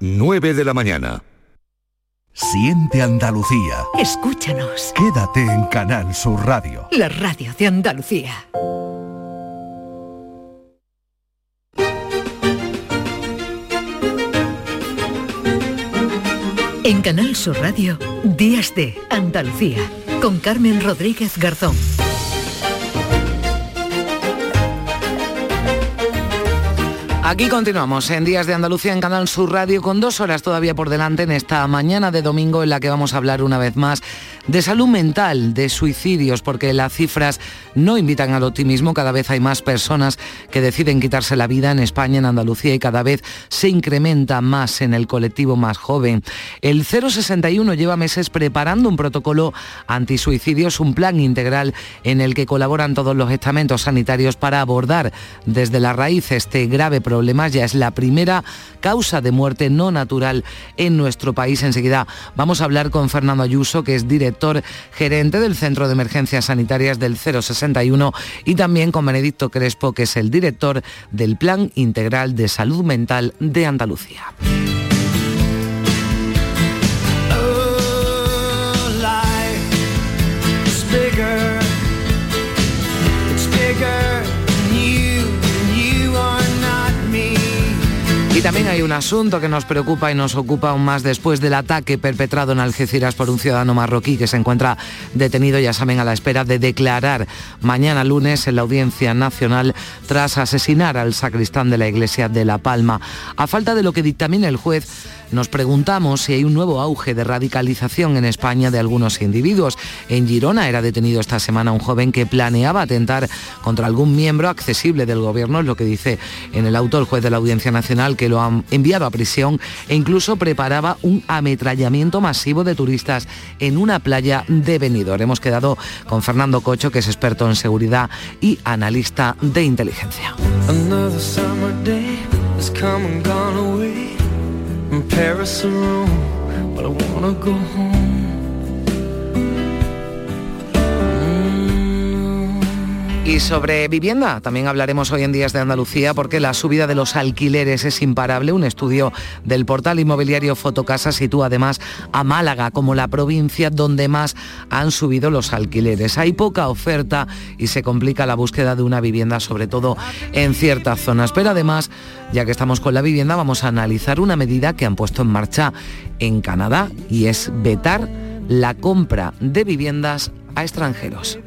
9 de la mañana. Siente Andalucía. Escúchanos. Quédate en Canal Sur Radio. La radio de Andalucía. En Canal Sur Radio, Días de Andalucía, con Carmen Rodríguez Garzón. Aquí continuamos en Días de Andalucía en Canal Sur Radio con dos horas todavía por delante en esta mañana de domingo en la que vamos a hablar una vez más de salud mental, de suicidios, porque las cifras no invitan al optimismo. Cada vez hay más personas que deciden quitarse la vida en España, en Andalucía y cada vez se incrementa más en el colectivo más joven. El 061 lleva meses preparando un protocolo antisuicidios, un plan integral en el que colaboran todos los estamentos sanitarios para abordar desde la raíz este grave problema ya es la primera causa de muerte no natural en nuestro país. Enseguida vamos a hablar con Fernando Ayuso, que es director gerente del Centro de Emergencias Sanitarias del 061 y también con Benedicto Crespo, que es el director del Plan Integral de Salud Mental de Andalucía. Y también hay un asunto que nos preocupa y nos ocupa aún más después del ataque perpetrado en Algeciras por un ciudadano marroquí que se encuentra detenido, ya saben, a la espera de declarar mañana lunes en la Audiencia Nacional tras asesinar al sacristán de la iglesia de La Palma. A falta de lo que dictamine el juez, nos preguntamos si hay un nuevo auge de radicalización en España de algunos individuos. En Girona era detenido esta semana un joven que planeaba atentar contra algún miembro accesible del gobierno, es lo que dice en el auto el juez de la Audiencia Nacional, que lo han enviado a prisión e incluso preparaba un ametrallamiento masivo de turistas en una playa de Benidorm. Hemos quedado con Fernando Cocho, que es experto en seguridad y analista de inteligencia. Paris or Rome, but I wanna go home. Y sobre vivienda, también hablaremos hoy en Días de Andalucía porque la subida de los alquileres es imparable. Un estudio del portal inmobiliario Fotocasa sitúa además a Málaga como la provincia donde más han subido los alquileres. Hay poca oferta y se complica la búsqueda de una vivienda, sobre todo en ciertas zonas. Pero además, ya que estamos con la vivienda, vamos a analizar una medida que han puesto en marcha en Canadá y es vetar la compra de viviendas a extranjeros.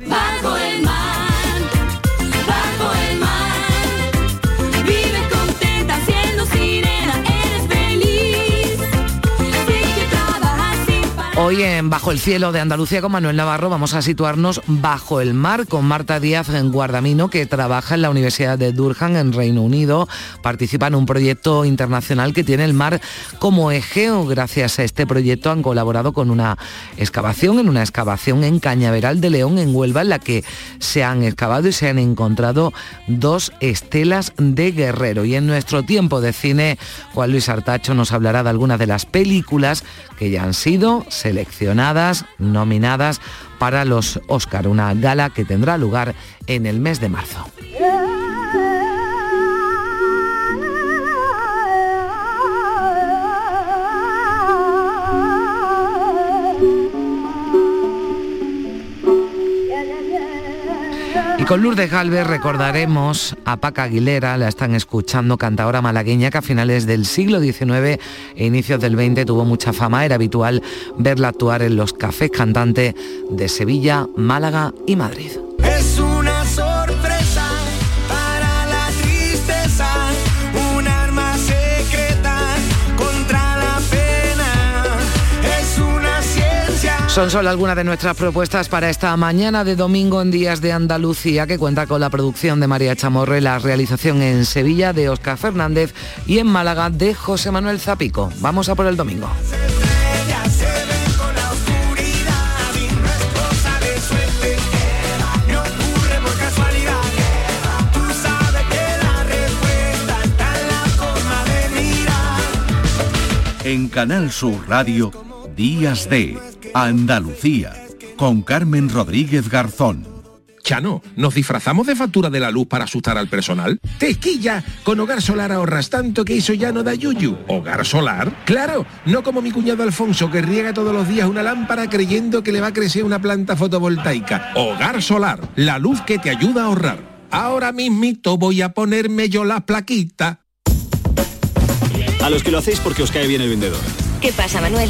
Hoy en Bajo el Cielo de Andalucía con Manuel Navarro vamos a situarnos bajo el mar con Marta Díaz en Guardamino que trabaja en la Universidad de Durham en Reino Unido. Participa en un proyecto internacional que tiene el mar como eje. Gracias a este proyecto han colaborado con una excavación, en una excavación en Cañaveral de León en Huelva en la que se han excavado y se han encontrado dos estelas de guerrero. Y en nuestro tiempo de cine, Juan Luis Artacho nos hablará de algunas de las películas que ya han sido seleccionadas, nominadas para los Oscar, una gala que tendrá lugar en el mes de marzo. Y con Lourdes Galvez recordaremos a Paca Aguilera, la están escuchando, cantadora malagueña que a finales del siglo XIX e inicios del XX tuvo mucha fama. Era habitual verla actuar en los cafés cantantes de Sevilla, Málaga y Madrid. Son solo algunas de nuestras propuestas para esta mañana de domingo en Días de Andalucía, que cuenta con la producción de María Chamorre, la realización en Sevilla de Óscar Fernández y en Málaga de José Manuel Zapico. Vamos a por el domingo. En Canal Sur Radio, Días de Andalucía, con Carmen Rodríguez Garzón. Chano, ¿nos disfrazamos de factura de la luz para asustar al personal? ¡Tequilla! Con Hogar Solar ahorras tanto que eso ya no da yuyu. ¿Hogar Solar? Claro, no como mi cuñado Alfonso que riega todos los días una lámpara creyendo que le va a crecer una planta fotovoltaica. Hogar Solar, la luz que te ayuda a ahorrar. Ahora mismito voy a ponerme yo la plaquita. A los que lo hacéis porque os cae bien el vendedor. ¿Qué pasa, Manuel?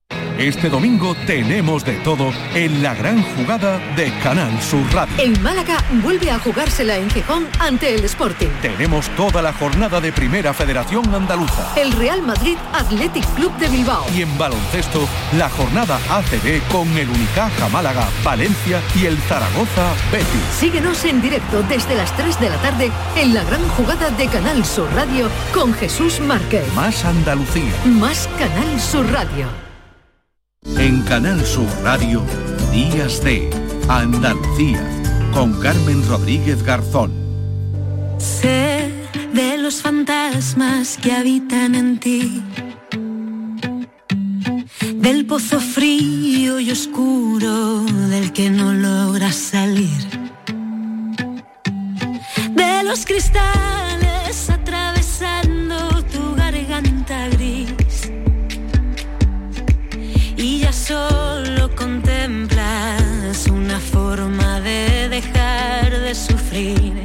Este domingo tenemos de todo en la gran jugada de Canal Sur Radio. El Málaga vuelve a jugársela en Gijón ante el Sporting. Tenemos toda la jornada de Primera Federación Andaluza. El Real Madrid Athletic Club de Bilbao. Y en baloncesto, la jornada ACB con el Unicaja Málaga, Valencia y el Zaragoza Betis. Síguenos en directo desde las 3 de la tarde en la gran jugada de Canal Sur Radio con Jesús Márquez. Más Andalucía. Más Canal Sur Radio. En Canal Sur Radio, Días de Andalucía, con Carmen Rodríguez Garzón. Sé de los fantasmas que habitan en ti, del pozo frío y oscuro del que no logras salir, de los cristales sufrir.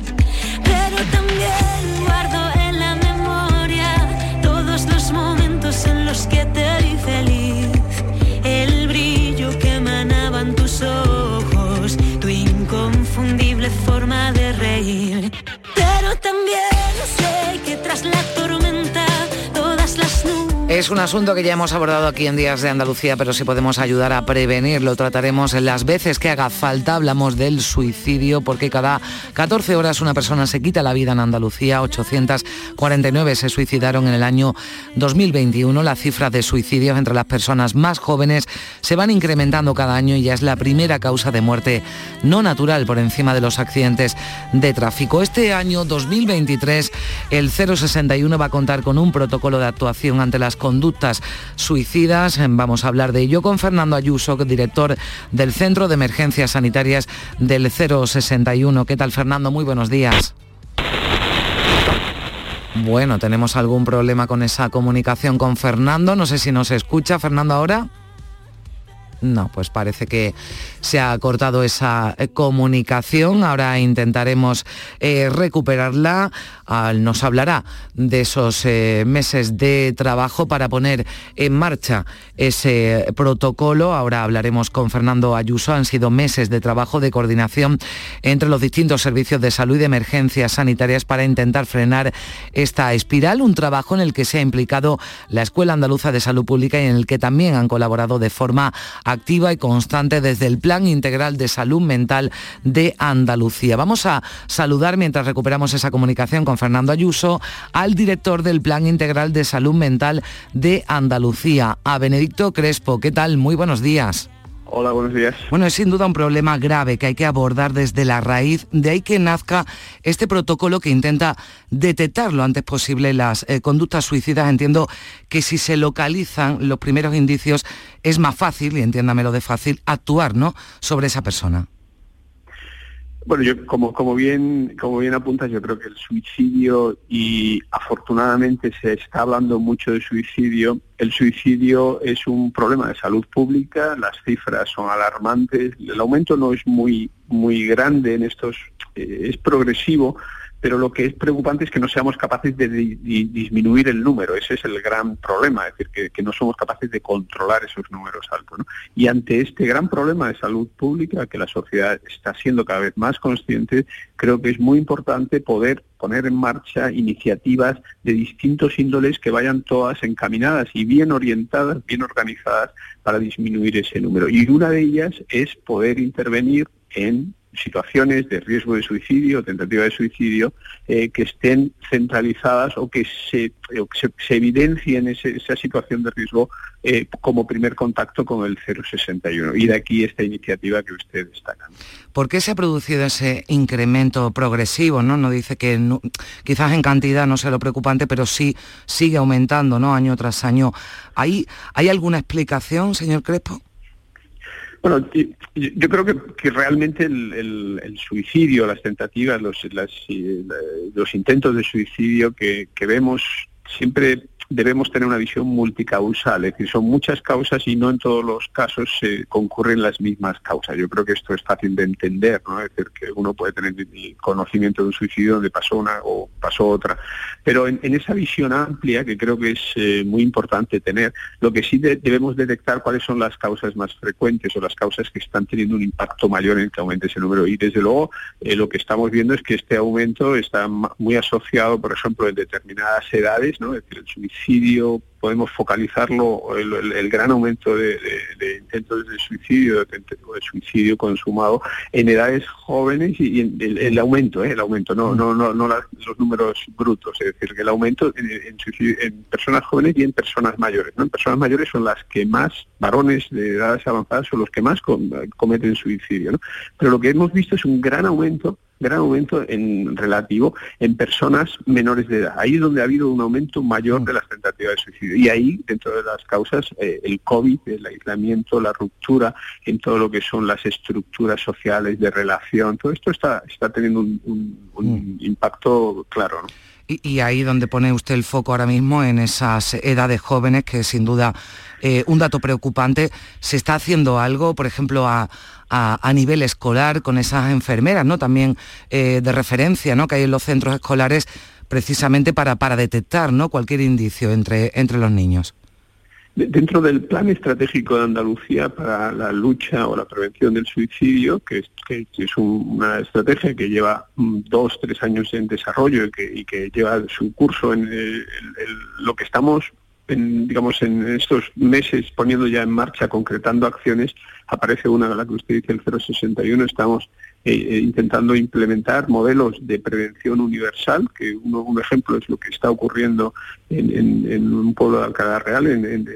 Es un asunto que ya hemos abordado aquí en Días de Andalucía, pero si podemos ayudar a prevenirlo, trataremos las veces que haga falta. Hablamos del suicidio, porque cada 14 horas una persona se quita la vida en Andalucía. 849 se suicidaron en el año 2021. Las cifras de suicidios entre las personas más jóvenes se van incrementando cada año y ya es la primera causa de muerte no natural por encima de los accidentes de tráfico. Este año 2023 el 061 va a contar con un protocolo de actuación ante las conductas suicidas. Vamos a hablar de ello con Fernando Ayuso, director del Centro de Emergencias Sanitarias del 061. ¿Qué tal, Fernando? Muy buenos días. Bueno, tenemos algún problema con esa comunicación con Fernando. No sé si nos escucha Fernando ahora. No, pues parece que se ha cortado esa eh, comunicación. Ahora intentaremos eh, recuperarla. Nos hablará de esos eh, meses de trabajo para poner en marcha ese protocolo. Ahora hablaremos con Fernando Ayuso. Han sido meses de trabajo de coordinación entre los distintos servicios de salud y de emergencias sanitarias para intentar frenar esta espiral. Un trabajo en el que se ha implicado la Escuela Andaluza de Salud Pública y en el que también han colaborado de forma activa y constante desde el Plan Integral de Salud Mental de Andalucía. Vamos a saludar mientras recuperamos esa comunicación con Fernando Ayuso al director del Plan Integral de Salud Mental de Andalucía, a Benedicto Crespo. ¿Qué tal? Muy buenos días. Hola, buenos días. Bueno, es sin duda un problema grave que hay que abordar desde la raíz, de ahí que nazca este protocolo que intenta detectar lo antes posible las eh, conductas suicidas. Entiendo que si se localizan los primeros indicios es más fácil, y entiéndamelo de fácil, actuar ¿no? sobre esa persona. Bueno, yo como, como bien como bien apuntas, yo creo que el suicidio y afortunadamente se está hablando mucho de suicidio. El suicidio es un problema de salud pública, las cifras son alarmantes, el aumento no es muy muy grande en estos eh, es progresivo, pero lo que es preocupante es que no seamos capaces de di- di- disminuir el número, ese es el gran problema, es decir, que, no somos capaces de controlar esos números altos. Y ante este gran problema de salud pública, que la sociedad está siendo cada vez más consciente, creo que es muy importante poder poner en marcha iniciativas de distintos índoles que vayan todas encaminadas y bien orientadas, bien organizadas para disminuir ese número. Y una de ellas es poder intervenir en situaciones de riesgo de suicidio, tentativa de suicidio, eh, que estén centralizadas o que se, se, evidencien esa situación de riesgo eh, como primer contacto con el 061. Y de aquí esta iniciativa que usted destaca. ¿Por qué se ha producido ese incremento progresivo? No, no dice que quizás en cantidad no sea lo preocupante, pero sí sigue aumentando ¿no? año tras año. ¿Hay, ¿Hay alguna explicación, señor Crespo? Bueno, yo creo que, realmente el, suicidio, las tentativas, los, los intentos de suicidio que vemos siempre debemos tener una visión multicausal, es decir, son muchas causas y no en todos los casos se concurren las mismas causas. Yo creo que esto es fácil de entender, ¿no? Es decir, que uno puede tener conocimiento de un suicidio donde pasó una o pasó otra. Pero en, esa visión amplia, que creo que es eh, muy importante tener, lo que sí debemos detectar cuáles son las causas más frecuentes o las causas que están teniendo un impacto mayor en que aumente ese número. Y desde luego eh, lo que estamos viendo es que este aumento está muy asociado, por ejemplo, en determinadas edades, ¿no? Es decir, el suicidio, podemos focalizarlo, el, gran aumento de, intentos de suicidio, de, suicidio consumado en edades jóvenes y, el, aumento, ¿eh? el aumento, no, no, no, no los números brutos, es decir, que el aumento en, personas jóvenes y en personas mayores. ¿no? En personas mayores son las que más, varones de edades avanzadas son los que más cometen suicidio. ¿no? Pero lo que hemos visto es un gran aumento gran aumento en relativo en personas menores de edad. Ahí es donde ha habido un aumento mayor de las tentativas de suicidio. Y ahí, dentro de las causas, eh, el COVID, el aislamiento, la ruptura en todo lo que son las estructuras sociales de relación, todo esto está, está teniendo un, mm. impacto claro. Y, ahí donde pone usted el foco ahora mismo en esas edades jóvenes, que sin duda eh, un dato preocupante, ¿se está haciendo algo, por ejemplo, a, a, nivel escolar con esas enfermeras, ¿no? También eh, de referencia, ¿no? Que hay en los centros escolares precisamente para, para detectar, ¿no? Cualquier indicio entre, entre los niños. Dentro del plan estratégico de Andalucía para la lucha o la prevención del suicidio, que es, que, es una estrategia que lleva mm, dos, tres años en desarrollo y que, lleva su curso en lo que estamos en, digamos, en estos meses poniendo ya en marcha, concretando acciones, aparece una de la que usted dice, el 061, estamos eh, eh, intentando implementar modelos de prevención universal, que uno, un ejemplo es lo que está ocurriendo en, en, un pueblo de Alcalá Real, en,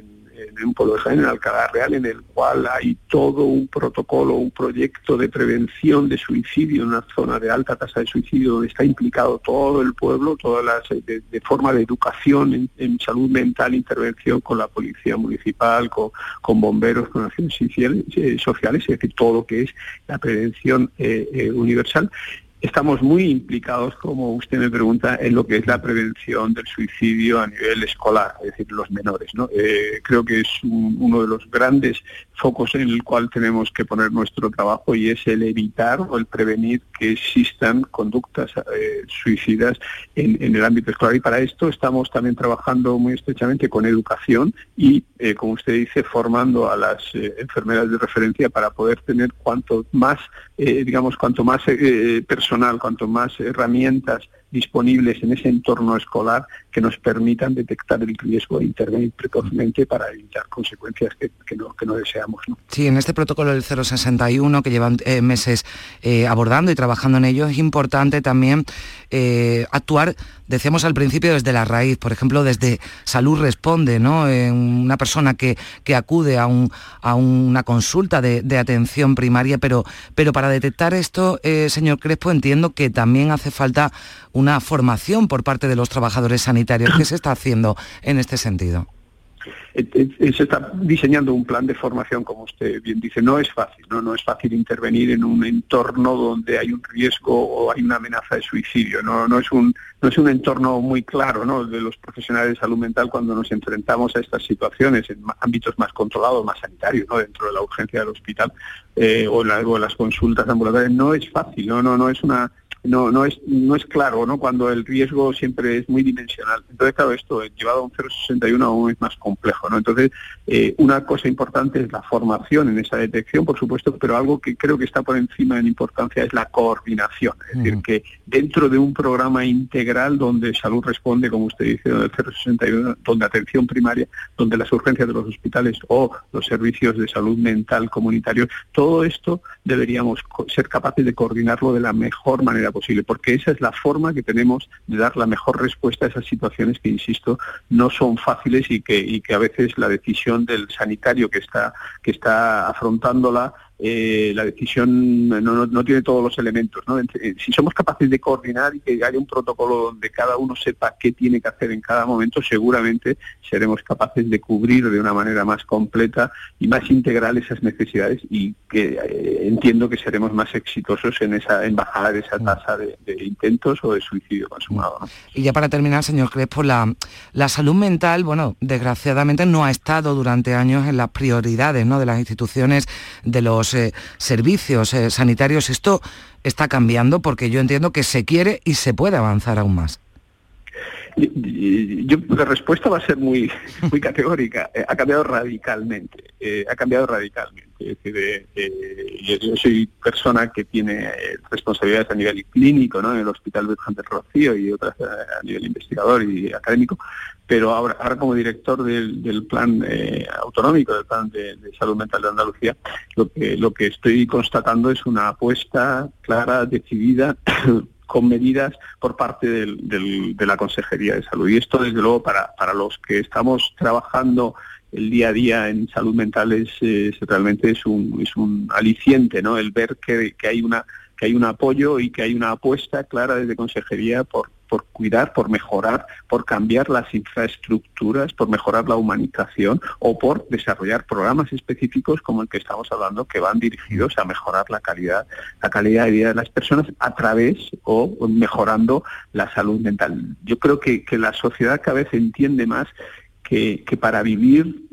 en un pueblo de Jaén, en Alcalá Real, en el cual hay todo un protocolo, un proyecto de prevención de suicidio en una zona de alta tasa de suicidio donde está implicado todo el pueblo, todas las de, forma de educación en, salud mental, intervención con la policía municipal, con, bomberos, con acciones eh, sociales, es decir, todo lo que es la prevención eh, eh, universal Estamos muy implicados, como usted me pregunta, en lo que es la prevención del suicidio a nivel escolar, es decir, los menores. ¿no? Eh, creo que es uno de los grandes focos en el cual tenemos que poner nuestro trabajo y es el evitar o el prevenir que existan conductas eh, suicidas en, el ámbito escolar. Y para esto estamos también trabajando muy estrechamente con educación y, eh, como usted dice, formando a las enfermeras de referencia para poder tener cuanto más, digamos, cuanto más personas cuanto más herramientas disponibles en ese entorno escolar que nos permitan detectar el riesgo de intervenir precozmente para evitar consecuencias que, no, que no, deseamos. Sí, en este protocolo del 061 que llevan eh, meses eh, abordando y trabajando en ello, es importante también eh, actuar, decíamos al principio, desde la raíz, por ejemplo, desde Salud Responde, ¿no? una persona que, que acude a, un, a una consulta de, de, atención primaria, pero, pero para detectar esto, señor Crespo, entiendo que también hace falta una formación por parte de los trabajadores sanitarios. ¿Qué se está haciendo en este sentido? Eh, eh, se está diseñando un plan de formación, como usted bien dice, no es fácil, no, no es fácil intervenir en un entorno donde hay un riesgo o hay una amenaza de suicidio, no, no es un no es un entorno muy claro ¿no? de los profesionales de salud mental cuando nos enfrentamos a estas situaciones en ámbitos más controlados, más sanitarios, ¿no? dentro de la urgencia del hospital eh, o, en las consultas ambulatorias, no es fácil, no, no, no es una no, no, es, no es claro, ¿no? Cuando el riesgo siempre es muy dimensional. Entonces, claro, esto llevado a un 0,61 aún es más complejo, ¿no? Entonces, eh, una cosa importante es la formación en esa detección, por supuesto, pero algo que creo que está por encima en importancia es la coordinación. Es decir, que dentro de un programa integral donde salud responde, como usted dice, donde el 061, donde atención primaria, donde las urgencias de los hospitales o los servicios de salud mental comunitarios, todo esto deberíamos ser capaces de coordinarlo de la mejor manera posible, porque esa es la forma que tenemos de dar la mejor respuesta a esas situaciones que, insisto, no son fáciles y que, y que a veces la decisión del sanitario que está, que está afrontándola eh, la decisión no, tiene todos los elementos. Eh, si somos capaces de coordinar y que haya un protocolo donde cada uno sepa qué tiene que hacer en cada momento, seguramente seremos capaces de cubrir de una manera más completa y más integral esas necesidades y que eh, entiendo que seremos más exitosos en esa en bajar esa mm. tasa de, intentos o de suicidio consumado. Y ya para terminar, señor Crespo, la, la salud mental, bueno, desgraciadamente no ha estado durante años en las prioridades ¿no? de las instituciones de los eh, servicios eh, sanitarios. Esto está cambiando porque yo entiendo que se quiere y se puede avanzar aún más. Yo, la respuesta va a ser muy, muy categórica. Eh, ha cambiado radicalmente. ha cambiado radicalmente. Yo, soy persona que tiene responsabilidades a nivel clínico, ¿no? En el Hospital Virgen del Rocío y otras a nivel investigador y académico pero ahora, ahora como director del, plan eh, autonómico, del plan de, salud mental de Andalucía, lo que, lo que estoy constatando es una apuesta clara, decidida, con medidas por parte de la Consejería de Salud. Y esto, desde luego, para, para los que estamos trabajando el día a día en salud mental es, realmente es un, es un aliciente, ¿no? El ver que, que hay una que hay un apoyo y que hay una apuesta clara desde Consejería por, por cuidar, por mejorar, por cambiar las infraestructuras, por mejorar la humanización o por desarrollar programas específicos como el que estamos hablando que van dirigidos a mejorar la calidad, la calidad de vida de las personas a través o mejorando la salud mental. Yo creo que, la sociedad cada vez entiende más que, que para vivir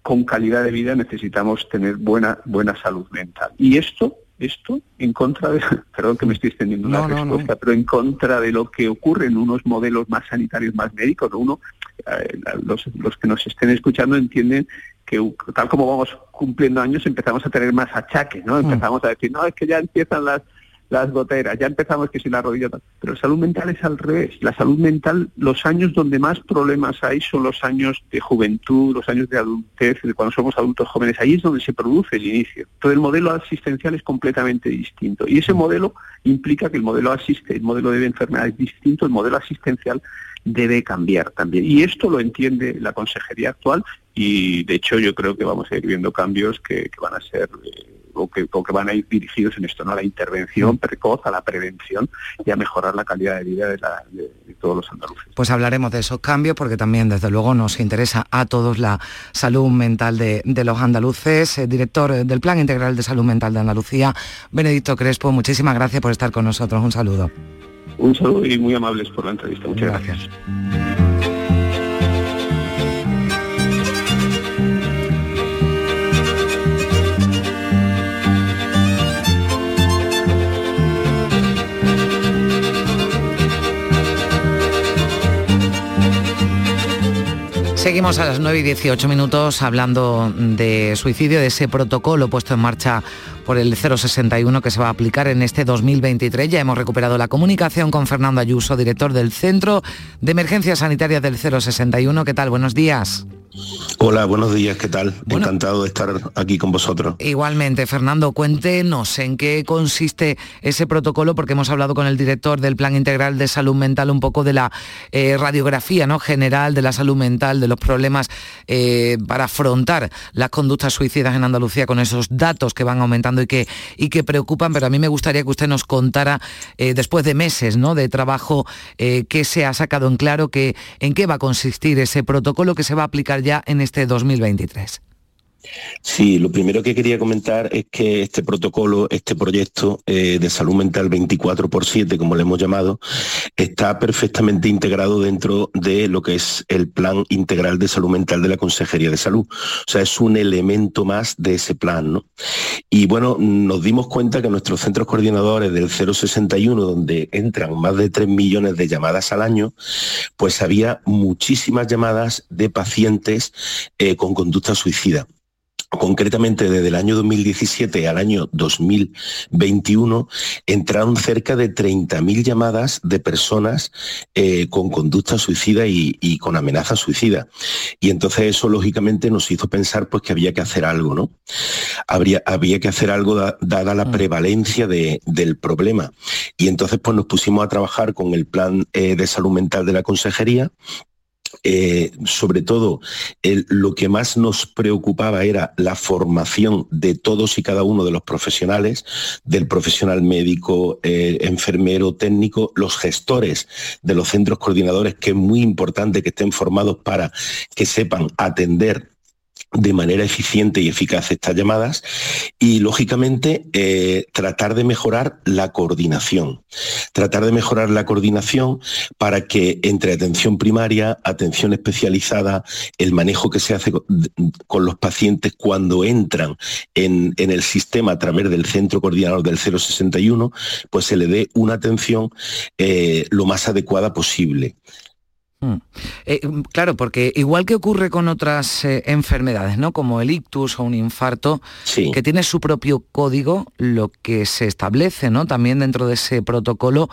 con calidad de vida necesitamos tener buena, buena salud mental. Y esto esto en contra de, perdón que me estoy extendiendo la respuesta, pero en contra de lo que ocurre en unos modelos más sanitarios, más médicos. Uno, eh, los, los que nos estén escuchando entienden que tal como vamos cumpliendo años empezamos a tener más achaques, ¿no? Mm. Empezamos a decir, no, es que ya empiezan las las goteras, ya empezamos que si la rodilla... Pero la salud mental es al revés. La salud mental, los años donde más problemas hay son los años de juventud, los años de adultez, de cuando somos adultos jóvenes. Ahí es donde se produce el inicio. Todo el modelo asistencial es completamente distinto. Y ese modelo implica que el modelo asiste, el modelo de enfermedad es distinto, el modelo asistencial debe cambiar también. Y esto lo entiende la consejería actual y de hecho yo creo que vamos a ir viendo cambios que, van a ser eh, o, que, van a ir dirigidos en esto, ¿no? a la intervención mm. precoz, a la prevención y a mejorar la calidad de vida de, todos los andaluces. Pues hablaremos de esos cambios porque también desde luego nos interesa a todos la salud mental de, los andaluces. Eh, director del Plan Integral de Salud Mental de Andalucía, Benedicto Crespo, muchísimas gracias por estar con nosotros. Un saludo. Un saludo y muy amables por la entrevista. Muchas gracias. Seguimos a las 9 y 18 minutos hablando de suicidio, de ese protocolo puesto en marcha por el 061 que se va a aplicar en este 2023. Ya hemos recuperado la comunicación con Fernando Ayuso, director del Centro de Emergencias Sanitarias del 061. ¿Qué tal? Buenos días. Hola, buenos días, ¿qué tal? Encantado de estar aquí con vosotros. Igualmente, Fernando, cuéntenos en qué consiste ese protocolo, porque hemos hablado con el director del Plan Integral de Salud Mental un poco de la eh, radiografía ¿no? general de la salud mental, de los problemas eh, para afrontar las conductas suicidas en Andalucía con esos datos que van aumentando y que, y que preocupan, pero a mí me gustaría que usted nos contara, eh, después de meses ¿no? de trabajo, qué se ha sacado en claro, que, en qué va a consistir ese protocolo que se va a aplicar ya en este 2023. Sí, lo primero que quería comentar es que este protocolo, este proyecto eh, de salud mental 24 por 7, como le hemos llamado, está perfectamente integrado dentro de lo que es el plan integral de salud mental de la Consejería de Salud. O sea, es un elemento más de ese plan. ¿no? Y bueno, nos dimos cuenta que nuestros centros coordinadores del 061, donde entran más de 3 millones de llamadas al año, pues había muchísimas llamadas de pacientes eh, con conducta suicida concretamente desde el año 2017 al año 2021, entraron cerca de 30.000 llamadas de personas eh, con conducta suicida y, con amenaza suicida. Y entonces eso lógicamente nos hizo pensar pues que había que hacer algo, ¿no? Habría, había que hacer algo dada la mm. prevalencia del problema. Y entonces pues nos pusimos a trabajar con el plan eh, de salud mental de la consejería eh, sobre todo lo que más nos preocupaba era la formación de todos y cada uno de los profesionales, del profesional médico, eh, enfermero, técnico, los gestores de los centros coordinadores, que es muy importante que estén formados para que sepan atender de manera eficiente y eficaz estas llamadas y lógicamente eh, tratar de mejorar la coordinación. Tratar de mejorar la coordinación para que entre atención primaria, atención especializada, el manejo que se hace con, los pacientes cuando entran en, el sistema a través del centro coordinador del 061, pues se le dé una atención eh, lo más adecuada posible. Mm. Eh, mm, claro, porque igual que ocurre con otras eh, enfermedades, ¿no? Como el ictus o un infarto, que tiene su propio código, lo que se establece, ¿no? También dentro de ese protocolo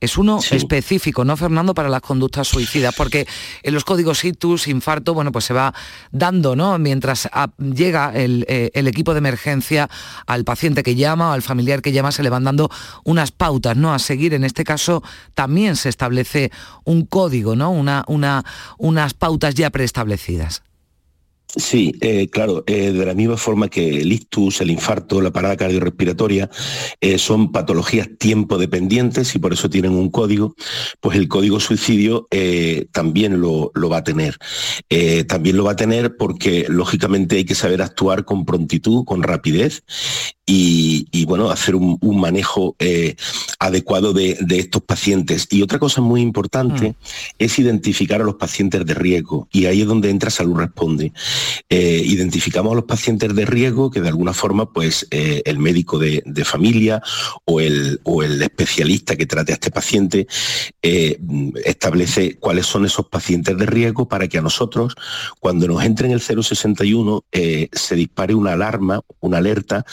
es uno específico, ¿no, Fernando, para las conductas suicidas? Porque en los códigos ictus, infarto, bueno, pues se va dando, ¿no? Mientras llega eh, el, equipo de emergencia al paciente que llama o al familiar que llama, se le van dando unas pautas, ¿no? A seguir. En este caso también se establece un código, ¿no? Una, una, unas pautas ya preestablecidas. Sí, eh, claro, eh, de la misma forma que el ictus, el infarto, la parada cardiorrespiratoria eh, son patologías tiempo dependientes y por eso tienen un código, pues el código suicidio también lo, lo, va a tener. también lo va a tener porque lógicamente hay que saber actuar con prontitud, con rapidez y, bueno, hacer un, manejo adecuado de, estos pacientes. Y otra cosa muy importante mm. es identificar a los pacientes de riesgo y ahí es donde entra Salud Responde. Eh, identificamos a los pacientes de riesgo que de alguna forma pues eh, el médico de, familia o el, o el, especialista que trate a este paciente establece cuáles son esos pacientes de riesgo para que a nosotros cuando nos entre en el 061 se dispare una alarma, una alerta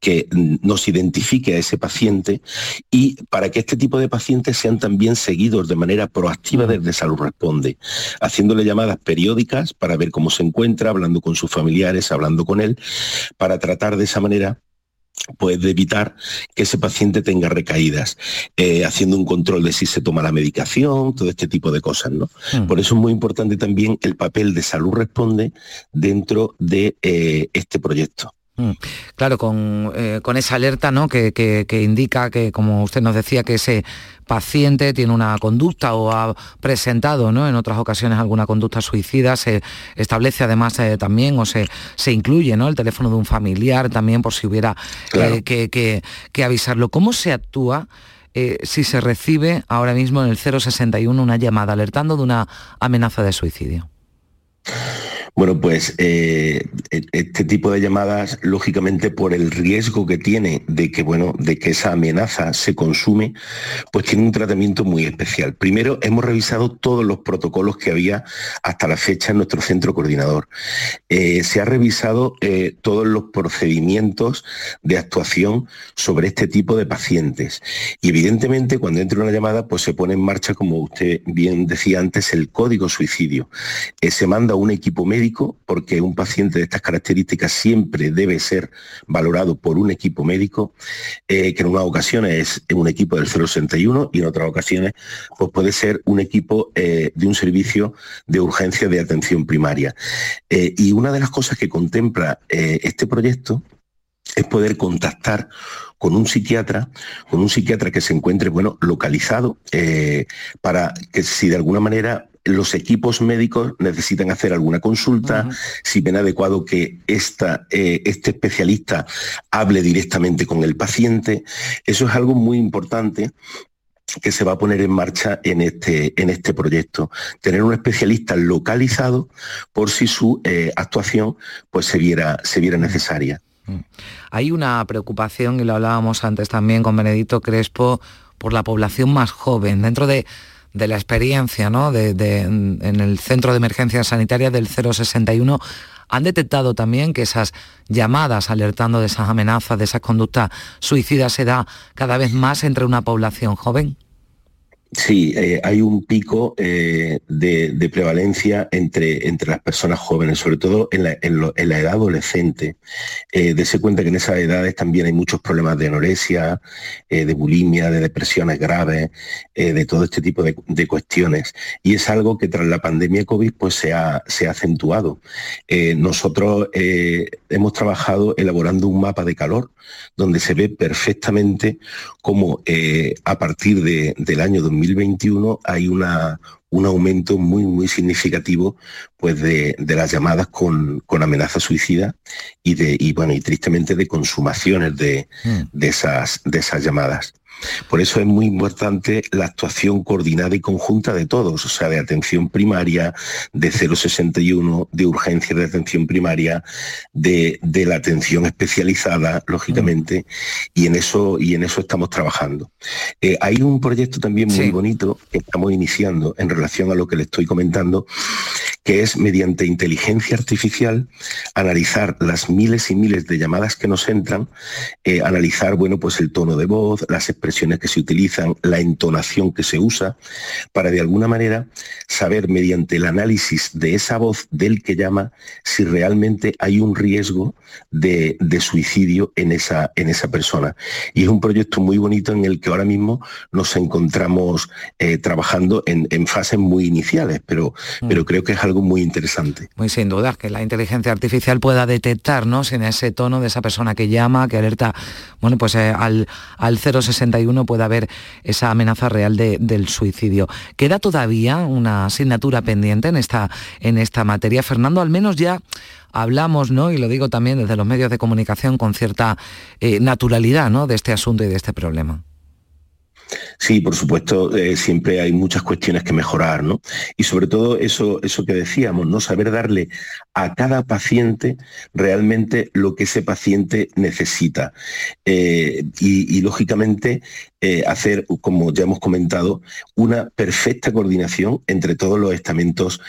que nos identifique a ese paciente y para que este tipo de pacientes sean también seguidos de manera proactiva desde Salud Responde, haciéndole llamadas periódicas para ver cómo se encuentra, hablando con sus familiares, hablando con él, para tratar de esa manera pues de evitar que ese paciente tenga recaídas, eh, haciendo un control de si se toma la medicación, todo este tipo de cosas, ¿no? Mm. Por eso es muy importante también el papel de salud responde dentro de eh, este proyecto. Mm. Claro, eh, con, esa alerta ¿no? Que, indica que, como usted nos decía, que ese paciente tiene una conducta o ha presentado ¿no? en otras ocasiones alguna conducta suicida, se establece además eh, también o se, se incluye ¿no? el teléfono de un familiar también por si hubiera eh, que, avisarlo. ¿Cómo se actúa? si se recibe ahora mismo en el 061 una llamada alertando de una amenaza de suicidio. Bueno, pues eh, e, este tipo de llamadas, lógicamente, por el riesgo que tiene de que, bueno, de que esa amenaza se consume, pues tiene un tratamiento muy especial. Primero, hemos revisado todos los protocolos que había hasta la fecha en nuestro centro coordinador. Eh, se ha revisado eh, todos los procedimientos de actuación sobre este tipo de pacientes. Y evidentemente, cuando entra una llamada, pues se pone en marcha, como usted bien decía antes, el código suicidio. se manda un equipo médico porque un paciente de estas características siempre debe ser valorado por un equipo médico, eh, que en unas ocasiones es un equipo del 061 y en otras ocasiones pues puede ser un equipo eh, de un servicio de urgencia de atención primaria. Eh, y una de las cosas que contempla este proyecto es poder contactar con un psiquiatra, con un psiquiatra que se encuentre, bueno, localizado, para que si de alguna manera los equipos médicos necesitan hacer alguna consulta, si ven adecuado que esta, eh, este especialista hable directamente con el paciente. Eso es algo muy importante que se va a poner en marcha en este, en este proyecto. Tener un especialista localizado por si su eh, actuación pues, se, viera, se viera necesaria. Mm. Hay una preocupación, y lo hablábamos antes también con Benedito Crespo, por la población más joven. Dentro de, la experiencia ¿no? de, en el Centro de Emergencias Sanitarias del 061, han detectado también que esas llamadas alertando de esas amenazas, de esas conductas suicidas se da cada vez más entre una población joven. Sí, eh, hay un pico eh, de, prevalencia entre, entre las personas jóvenes, sobre todo en la, edad adolescente. Eh, dese cuenta que en esas edades también hay muchos problemas de anorexia, de bulimia, de depresiones graves, de todo este tipo de, cuestiones. Y es algo que tras la pandemia COVID pues, se, ha, se ha acentuado. nosotros hemos trabajado elaborando un mapa de calor donde se ve perfectamente cómo a partir del año 2020 2021 hay una, un aumento muy, muy significativo pues de, las llamadas con, amenaza suicida y, de, y, bueno, y tristemente de consumaciones de, hmm. de, esas, de esas llamadas. Por eso es muy importante la actuación coordinada y conjunta de todos, o sea, de atención primaria, de 061, de urgencia de atención primaria, de, la atención especializada, lógicamente, y en eso, y en eso estamos trabajando. Eh, hay un proyecto también muy bonito que estamos iniciando en relación a lo que le estoy comentando, que es mediante inteligencia artificial analizar las miles y miles de llamadas que nos entran, eh, analizar bueno, pues el tono de voz, las expresiones que se utilizan, la entonación que se usa, para de alguna manera saber mediante el análisis de esa voz del que llama si realmente hay un riesgo de, suicidio en esa, en esa persona. Y es un proyecto muy bonito en el que ahora mismo nos encontramos eh, trabajando en, fases muy iniciales, pero, mm. pero creo que es algo muy interesante. Muy sin duda, que la inteligencia artificial pueda detectar, ¿no? En ese tono de esa persona que llama, que alerta, bueno, pues eh, al, al 061 pueda haber esa amenaza real del suicidio. ¿Queda todavía una asignatura pendiente en esta, en esta materia? Fernando, al menos ya hablamos, ¿no? Y lo digo también desde los medios de comunicación con cierta eh, naturalidad, ¿no? De este asunto y de este problema. Sí, por supuesto, eh, siempre hay muchas cuestiones que mejorar, ¿no? Y sobre todo eso, eso que decíamos, ¿no? Saber darle a cada paciente realmente lo que ese paciente necesita. Eh, y, lógicamente eh, hacer, como ya hemos comentado, una perfecta coordinación entre todos los estamentos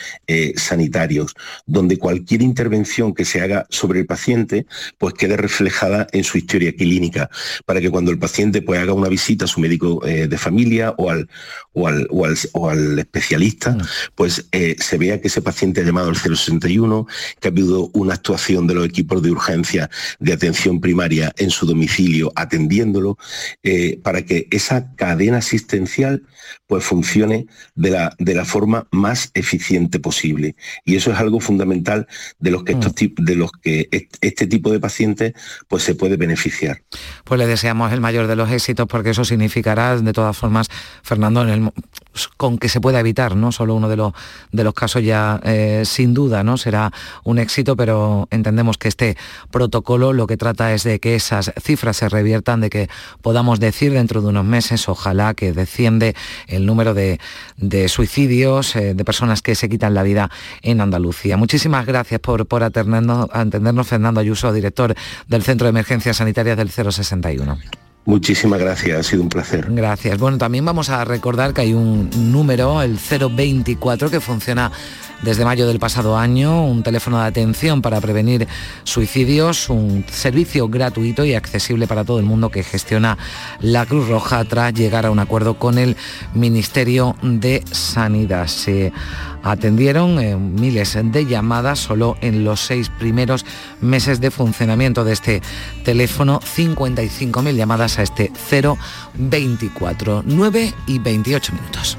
sanitarios, donde cualquier intervención que se haga sobre el paciente, pues quede reflejada en su historia clínica, para que cuando el paciente pues, haga una visita a su médico de familia o al, o al, o al, especialista, pues eh, se vea que ese paciente ha llamado al 061, que ha habido una actuación de los equipos de urgencia de atención primaria en su domicilio atendiéndolo, eh, para que esa cadena asistencial pues funcione de la, de la forma más eficiente posible. Y eso es algo fundamental de los que, estos, mm. de los que este tipo de pacientes pues se puede beneficiar. Pues le deseamos el mayor de los éxitos porque eso significará de todas formas, Fernando, con que se pueda evitar, ¿no? Solo uno de los, casos ya eh, sin duda, ¿no? Será un éxito, pero entendemos que este protocolo lo que trata es de que esas cifras se reviertan, de que podamos decir dentro de unos meses, ojalá que desciende el número de, suicidios, eh, de personas que se quitan la vida en Andalucía. Muchísimas gracias por, por atendernos, Fernando Ayuso, director del Centro de Emergencias Sanitarias del 061. Muchísimas gracias, ha sido un placer. Gracias. Bueno, también vamos a recordar que hay un número, el 024, que funciona desde mayo del pasado año, un teléfono de atención para prevenir suicidios, un servicio gratuito y accesible para todo el mundo que gestiona la Cruz Roja tras llegar a un acuerdo con el Ministerio de Sanidad. Atendieron eh, miles de llamadas solo en los seis primeros meses de funcionamiento de este teléfono, 55.000 llamadas a este 024, 9 y 28 minutos.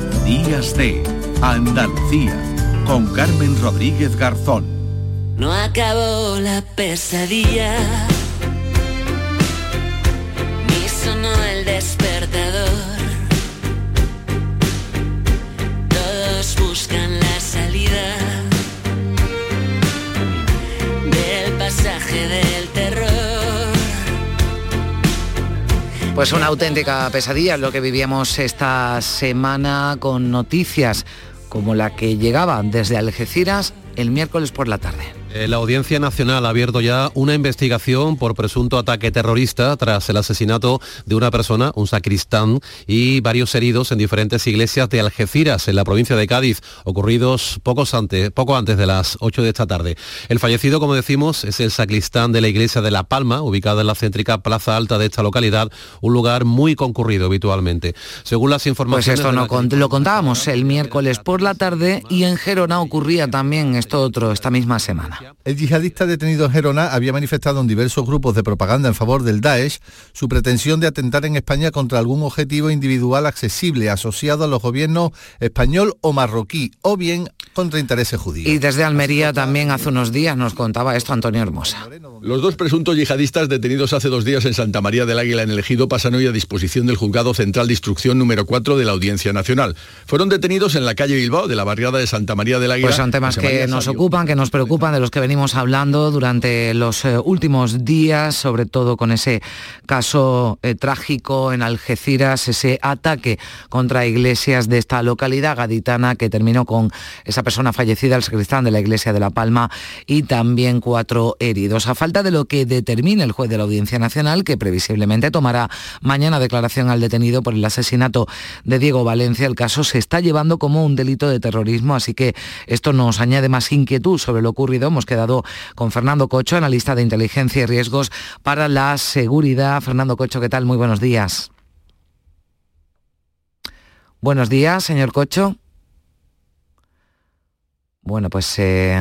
Días de Andalucía, con Carmen Rodríguez Garzón. No acabó la pesadilla, ni sonó el despertador. Todos buscan la salida del pasaje del Pues una auténtica pesadilla lo que vivíamos esta semana con noticias como la que llegaba desde Algeciras el miércoles por la tarde. Eh, la Audiencia Nacional ha abierto ya una investigación por presunto ataque terrorista tras el asesinato de una persona, un sacristán, y varios heridos en diferentes iglesias de Algeciras, en la provincia de Cádiz, ocurridos pocos antes, poco antes de las 8 de esta tarde. El fallecido, como decimos, es el sacristán de la iglesia de La Palma, ubicada en la céntrica Plaza Alta de esta localidad, un lugar muy concurrido habitualmente. Según las informaciones... Pues esto no, lo contábamos el miércoles por la tarde y en Gerona ocurría también esto otro esta misma semana. El yihadista detenido en Gerona había manifestado en diversos grupos de propaganda en favor del Daesh su pretensión de atentar en España contra algún objetivo individual accesible asociado a los gobiernos español o marroquí, o bien contra intereses judíos. Y desde Almería también hace unos días nos contaba esto Antonio Hermosa. Los dos presuntos yihadistas detenidos hace dos días en Santa María del Águila en el Ejido pasan hoy a disposición del Juzgado Central de Instrucción número 4 de la Audiencia Nacional. Fueron detenidos en la calle Bilbao de la barriada de Santa María del Águila. Pues son temas que nos ocupan, que nos preocupan, de los que venimos hablando durante los eh, últimos días, sobre todo con ese caso eh, trágico en Algeciras, ese ataque contra iglesias de esta localidad gaditana que terminó con esa persona fallecida, el sacristán de la iglesia de La Palma, y también cuatro heridos. A falta de lo que determine el juez de la Audiencia Nacional, que previsiblemente tomará mañana declaración al detenido por el asesinato de Diego Valencia, el caso se está llevando como un delito de terrorismo, así que esto nos añade más inquietud sobre lo ocurrido. Hemos quedado con Fernando Cocho, analista de inteligencia y riesgos para la seguridad. Fernando Cocho, ¿qué tal? Muy buenos días. Buenos días, señor Cocho. Bueno, pues eh,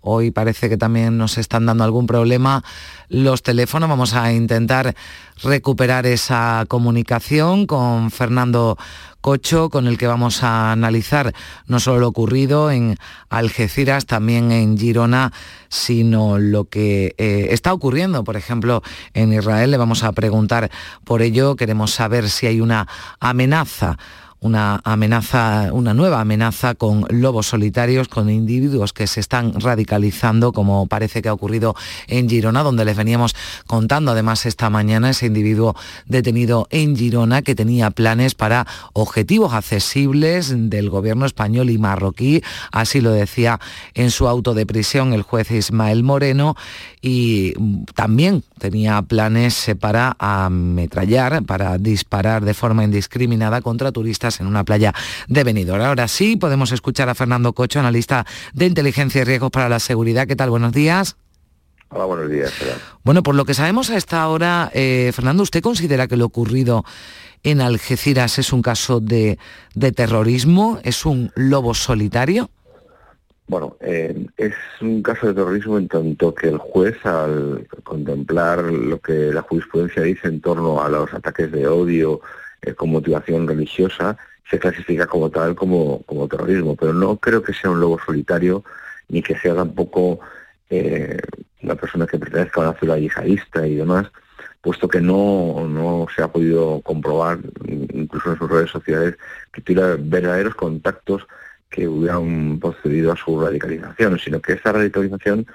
hoy parece que también nos están dando algún problema los teléfonos. Vamos a intentar recuperar esa comunicación con Fernando Cocho, con el que vamos a analizar no solo lo ocurrido en Algeciras, también en Girona, sino lo que eh, está ocurriendo, por ejemplo, en Israel. Le vamos a preguntar por ello. Queremos saber si hay una amenaza una amenaza, una nueva amenaza con lobos solitarios, con individuos que se están radicalizando, como parece que ha ocurrido en Girona, donde les veníamos contando. Además esta mañana ese individuo detenido en Girona que tenía planes para objetivos accesibles del gobierno español y marroquí, así lo decía en su auto de prisión el juez Ismael Moreno, y también tenía planes para ametrallar, para disparar de forma indiscriminada contra turistas en una playa de Benidorm. Ahora sí, podemos escuchar a Fernando Cocho, analista de inteligencia y riesgos para la seguridad. ¿Qué tal? Buenos días. Hola, buenos días. Bueno, por lo que sabemos a esta hora, eh, Fernando, ¿usted considera que lo ocurrido en Algeciras es un caso de, terrorismo? ¿Es un lobo solitario? Bueno, eh, es un caso de terrorismo en tanto que el juez, al contemplar lo que la jurisprudencia dice en torno a los ataques de odio eh, con motivación religiosa, se clasifica como tal como, como terrorismo. Pero no creo que sea un lobo solitario ni que sea tampoco eh, una persona que pertenezca a una ciudad yihadista y demás, puesto que no, no se ha podido comprobar, incluso en sus redes sociales, que tuviera verdaderos contactos que hubieran procedido a su radicalización, sino que esa radicalización,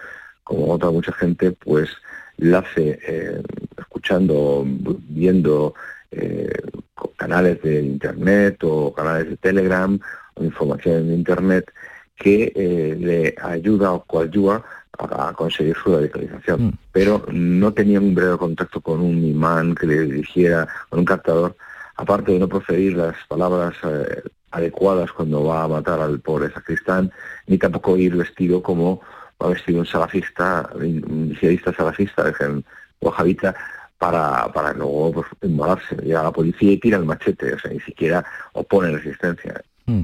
como otra mucha gente, pues la hace eh, escuchando, viendo eh, canales de Internet o canales de Telegram o información en Internet que eh, le ayuda o coayuda a, conseguir su radicalización. Mm. Pero no tenía un breve contacto con un imán que le dirigiera, con un captador, aparte de no proferir las palabras eh, adecuadas cuando va a matar al pobre sacristán, ni tampoco ir vestido como va vestido un salafista, un salafista, o wahabita, para, para luego pues, inmolarse. Llega a la policía y tira el machete, o sea, ni siquiera opone resistencia. Mm.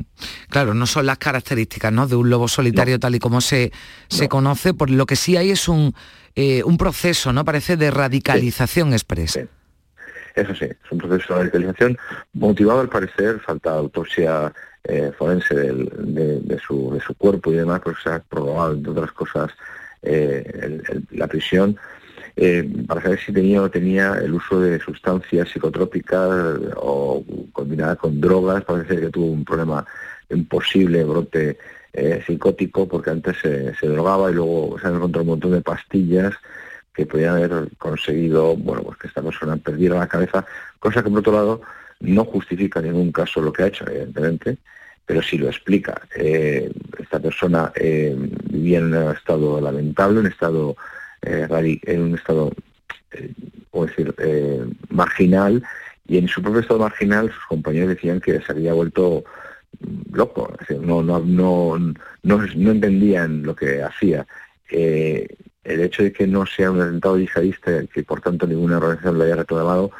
Claro, no son las características ¿no? de un lobo solitario tal y como se, se conoce, por lo que sí hay es un, eh, un proceso, ¿no? Parece de radicalización expresa. Eso sí, es un proceso de radicalización motivado al parecer, falta autopsia eh, forense de, su, de su cuerpo y demás, porque se ha probado, entre otras cosas, eh, la prisión, para saber si tenía o no tenía el uso de sustancias psicotrópicas o combinada con drogas, parece que tuvo un problema, un posible brote psicótico, porque antes se, se drogaba y luego se han encontrado un montón de pastillas que podían haber conseguido, bueno, pues que esta persona perdiera la cabeza, cosa que por otro lado no justifica en ningún caso lo que ha hecho, evidentemente, pero sí lo explica. Eh, esta persona eh, vivía en un estado lamentable, un estado eh, en un estado, ¿cómo decir, marginal, y en su propio estado marginal sus compañeros decían que se había vuelto mm, loco, no, no, no, no, no entendían lo que hacía. El hecho de que no sea un atentado yihadista, que por tanto ninguna organización lo haya reclamado,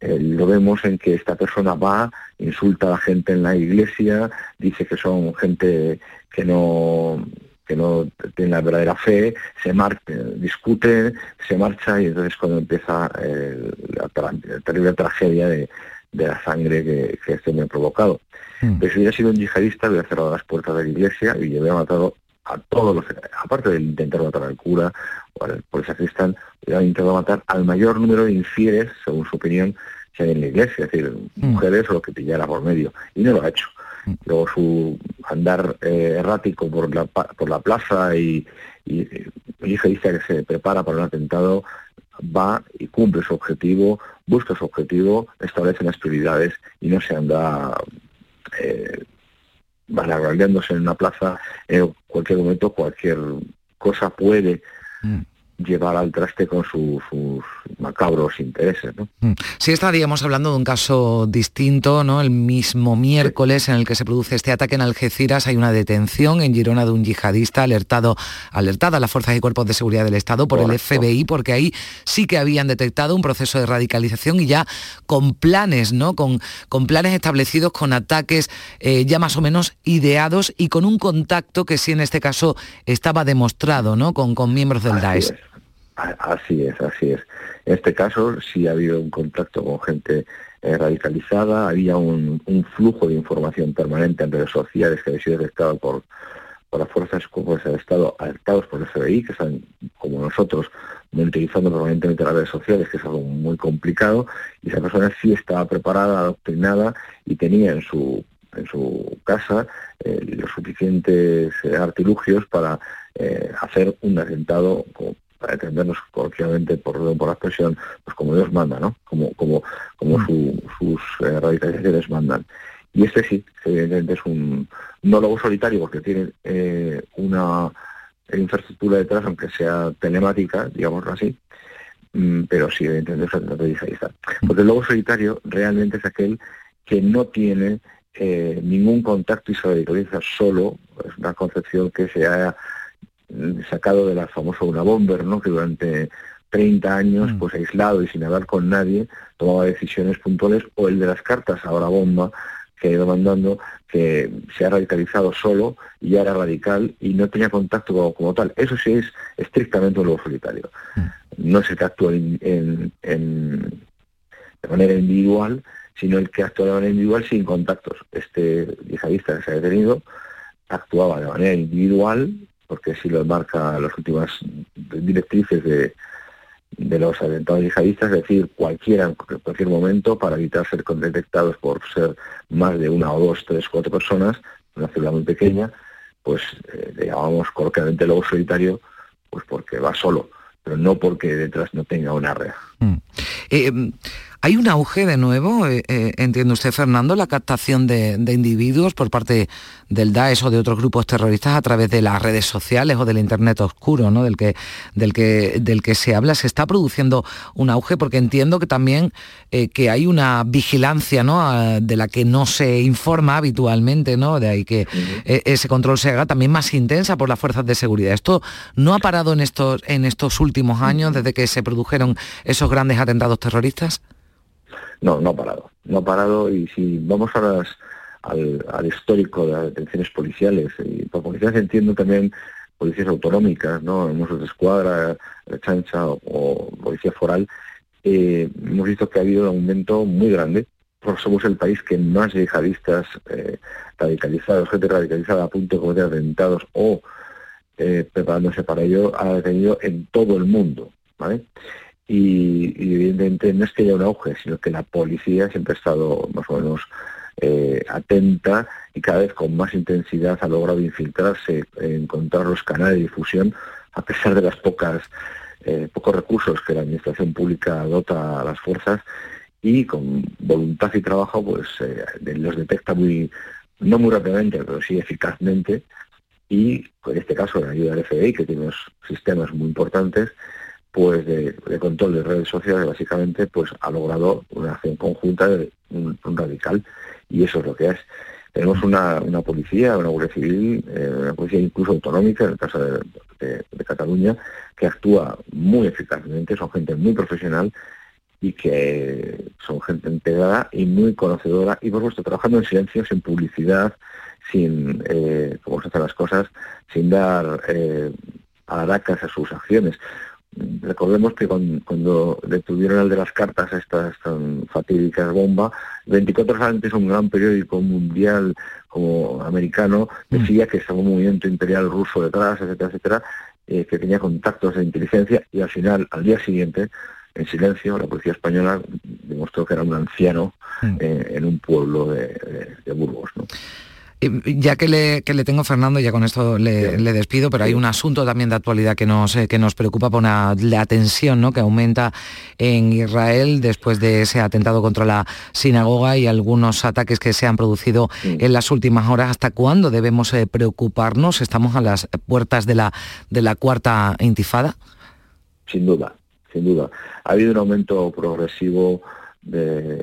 eh, lo vemos en que esta persona va, insulta a la gente en la iglesia, dice que son gente que no que no tiene la verdadera fe, se marcha, discute, se marcha y entonces cuando empieza eh, la, terrible tragedia de, la sangre que, que este me ha provocado. Mm. Pero si hubiera sido un yihadista, hubiera cerrado las puertas de la iglesia y hubiera matado a todos los, aparte de intentar matar al cura o al policía sacristán, ha intentado matar al mayor número de infieles, según su opinión, que hay en la iglesia, es decir, mm. mujeres o lo que pillara por medio, y no lo ha hecho. Luego su andar eh, errático por la, por la plaza y, y, y dice que se prepara para un atentado, va y cumple su objetivo, busca su objetivo, establece las prioridades y no se anda eh, en una plaza, en cualquier momento cualquier cosa puede mm llevar al traste con sus macabros intereses. ¿no? Mm. Sí estaríamos hablando de un caso distinto, ¿no? El mismo miércoles en el que se produce este ataque en Algeciras hay una detención en Girona de un yihadista alertado, alertada a las fuerzas y cuerpos de seguridad del Estado por el FBI, porque ahí sí que habían detectado un proceso de radicalización y ya con planes, ¿no? Con, con planes establecidos, con ataques eh, ya más o menos ideados y con un contacto que sí en este caso estaba demostrado, ¿no? Con, con miembros del Daesh. Así es, así es. En este caso sí ha habido un contacto con gente eh, radicalizada, había un, flujo de información permanente en redes sociales que había sido detectado por, por las fuerzas del Estado alertados por el FBI, que están, como nosotros, monitorizando permanentemente las redes sociales, que es algo muy complicado, y esa persona sí estaba preparada, adoctrinada y tenía en su en su casa eh, los suficientes eh, artilugios para hacer un atentado para entendernos coloquialmente por, por la expresión, pues como Dios manda, ¿no? Como, como, como mm. sus eh, radicalizaciones mandan. Y este sí, evidentemente es un no lobo solitario porque tiene eh, una infraestructura detrás, aunque sea telemática, digámoslo así, mm, pero sí, evidentemente es un yihadista. Porque el lobo solitario realmente es aquel que no tiene eh, ningún contacto y se radicaliza solo, es una concepción que se ha sacado de la famosa una bomber, ¿no? que durante 30 años, mm. pues aislado y sin hablar con nadie, tomaba decisiones puntuales, o el de las cartas, ahora bomba, que ha ido mandando, que se ha radicalizado solo y ya era radical y no tenía contacto como, tal. Eso sí es estrictamente un lobo solitario. Mm. No es el que actúa en, de manera individual, sino el que actúa de manera individual sin contactos. Este yihadista que se ha detenido actuaba de manera individual porque si lo marca las últimas directrices de, de los atentados yihadistas, es decir, cualquiera en cualquier momento para evitar ser detectados por ser más de una o dos, tres, cuatro personas, una célula muy pequeña, pues eh, le llamamos coloquialmente lobo solitario, pues porque va solo, pero no porque detrás no tenga una red. Mm. Eh, Hay un auge de nuevo, eh, eh, entiende usted, Fernando, la captación de, individuos por parte del Daesh o de otros grupos terroristas a través de las redes sociales o del Internet oscuro, ¿no? del, que, del, que, del que se habla. Se está produciendo un auge porque entiendo que también eh, que hay una vigilancia ¿no? de la que no se informa habitualmente, ¿no? de ahí que ese control se haga también más intensa por las fuerzas de seguridad. Esto no ha parado en estos, en estos últimos años, desde que se produjeron esos grandes atentados terroristas. No, no ha parado. No ha parado y si vamos a al, histórico de las detenciones policiales, y por policías entiendo también policías autonómicas, ¿no? Mossos de escuadra, chancha o, policía foral, eh, hemos visto que ha habido un aumento muy grande. Porque somos el país que más yihadistas eh, radicalizados, gente radicalizada a punto de cometer atentados o eh, preparándose para ello, ha tenido en todo el mundo. ¿vale? Y, evidentemente no es que haya un auge, sino que la policía siempre ha estado más o menos eh, atenta y cada vez con más intensidad ha logrado infiltrarse, encontrar los canales de difusión, a pesar de las pocas eh, pocos recursos que la administración pública dota a las fuerzas y con voluntad y trabajo pues eh, los detecta muy no muy rápidamente pero sí eficazmente y en este caso la ayuda del FBI que tiene unos sistemas muy importantes pues de, control de redes sociales básicamente pues ha logrado una acción conjunta de un, radical y eso es lo que es. Tenemos una, policía una guardia civil eh, una policía incluso autonómica en el caso de, Cataluña que actúa muy eficazmente son gente muy profesional y que son gente entregada y muy conocedora y por supuesto trabajando en silencio sin publicidad sin eh, como se hacen las cosas sin dar eh, aracas a sus acciones Recordemos que cuando, detuvieron el de las cartas, estas tan fatídicas bomba, 24 horas antes un gran periódico mundial como americano mm. decía que estaba un movimiento imperial ruso detrás, etcétera, etcétera, eh, que tenía contactos de inteligencia y al final, al día siguiente, en silencio, la policía española demostró que era un anciano mm. eh, en un pueblo de, de Burgos. ¿no? Ya que le, le tengo, Fernando, ya con esto le, despido, pero hay un asunto también de actualidad que nos, que nos preocupa por la tensión ¿no? que aumenta en Israel después de ese atentado contra la sinagoga y algunos ataques que se han producido en las últimas horas. ¿Hasta cuándo debemos eh, preocuparnos? ¿Estamos a las puertas de la, de la cuarta intifada? Sin duda, sin duda. Ha habido un aumento progresivo de,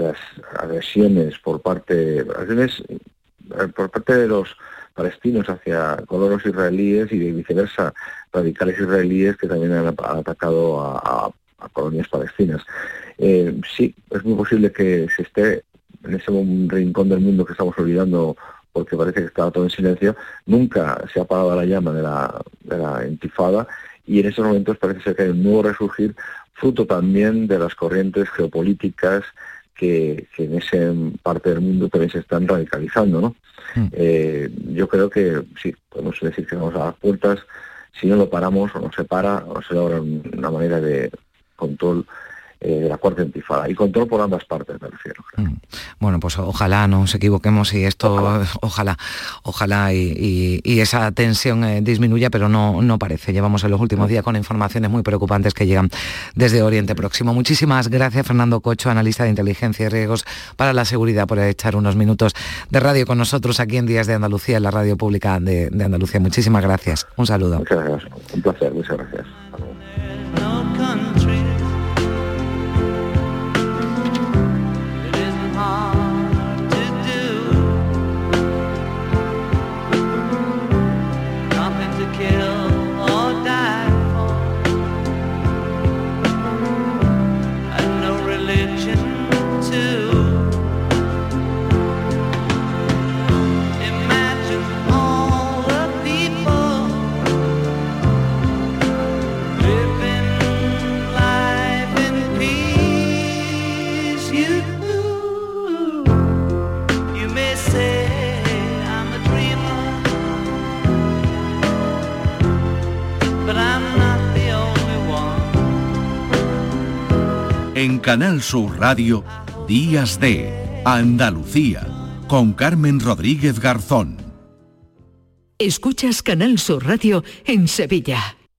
las agresiones por parte agresiones eh, por parte de los palestinos hacia colonos israelíes y de viceversa radicales israelíes que también han, atacado a, colonias palestinas. Eh, sí, es muy posible que se esté en ese rincón del mundo que estamos olvidando porque parece que estaba todo en silencio, nunca se ha apagado la llama de la, de la intifada y en estos momentos parece ser que hay un nuevo resurgir fruto también de las corrientes geopolíticas que, en esa parte del mundo también se están radicalizando, ¿no? Mm. Eh, yo creo que sí, podemos decir que vamos a las puertas, si no lo paramos o no se para, o se logra una manera de control eh, la cuarta intifada y control por ambas partes me refiero. Mm. Bueno, pues ojalá no nos equivoquemos y esto, ojalá, ojalá, y, esa tensión eh, disminuya, pero no, no parece. Llevamos en los últimos días con informaciones muy preocupantes que llegan desde Oriente Próximo. Muchísimas gracias Fernando Cocho, analista de inteligencia y riesgos para la seguridad, por echar unos minutos de radio con nosotros aquí en Días de Andalucía, en la radio pública de, de Andalucía. Muchísimas gracias. Un saludo. Muchas gracias. Un placer. Muchas gracias. En Canal Sur Radio, Días de Andalucía, con Carmen Rodríguez Garzón. Escuchas Canal Sur Radio en Sevilla.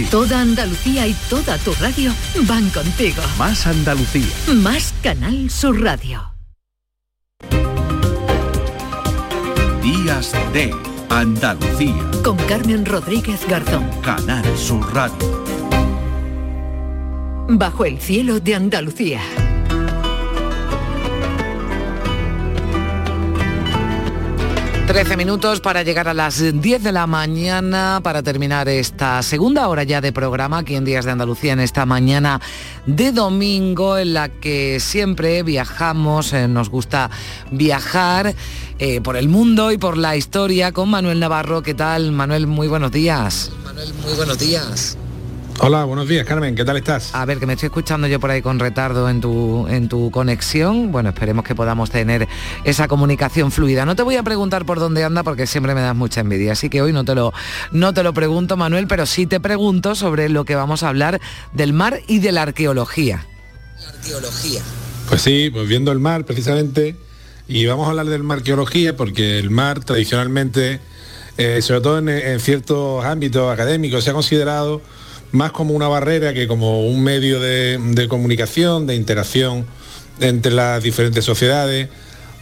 Toda Andalucía y toda tu radio van contigo. Más Andalucía. Más Canal Sur Radio. Días de Andalucía. Con Carmen Rodríguez Garzón. Canal Sur Radio. Bajo el cielo de Andalucía. Trece minutos para llegar a las 10 de la mañana para terminar esta segunda hora ya de programa aquí en Días de Andalucía en esta mañana de domingo en la que siempre viajamos, eh, nos gusta viajar eh, por el mundo y por la historia con Manuel Navarro. ¿Qué tal? Manuel, muy buenos días. Manuel, muy buenos días. Hola, buenos días Carmen, ¿qué tal estás? A ver, que me estoy escuchando yo por ahí con retardo en tu, en tu conexión. Bueno, esperemos que podamos tener esa comunicación fluida. No te voy a preguntar por dónde anda porque siempre me das mucha envidia, así que hoy no te lo, no te lo pregunto, Manuel, pero sí te pregunto sobre lo que vamos a hablar del mar y de la arqueología. arqueología. Pues sí, pues viendo el mar precisamente, y vamos a hablar del mar arqueología porque el mar tradicionalmente, eh, sobre todo en, en ciertos ámbitos académicos, se ha considerado más como una barrera que como un medio de, comunicación, de interacción entre las diferentes sociedades,